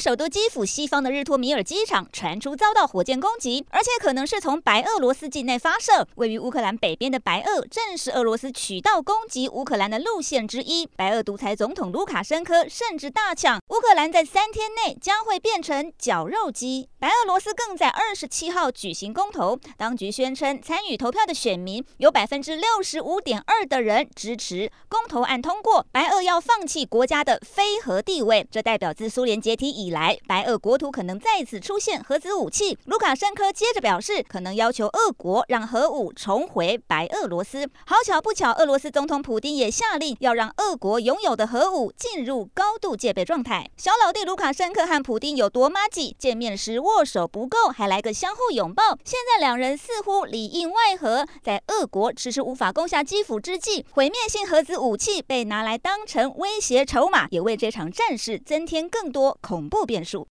首都基辅西方的日托米尔机场传出遭到火箭攻击，而且可能是从白俄罗斯境内发射。位于乌克兰北边的白俄，正是俄罗斯曲道攻击乌克兰的路线之一。白俄独裁总统卢卡申科甚至大抢，乌克兰在三天内将会变成绞肉机。白俄罗斯更在二十七号举行公投，当局宣称参与投票的选民有百分之六十五点二的人支持公投案通过，白俄要放弃国家的非核地位，这代表自苏联解体以来，白俄国土可能再次出现核子武器。卢卡申科接着表示，可能要求俄国让核武重回白俄罗斯。好巧不巧，俄罗斯总统普丁也下令要让俄国拥有的核武进入高度戒备状态。小老弟卢卡申科和普丁有多麻吉？见面时握手不够，还来个相互拥抱。现在两人似乎里应外合，在俄国迟迟无法攻下基辅之际，毁灭性核子武器被拿来当成威胁筹码，也为这场战事增添更多。恐怖后变数。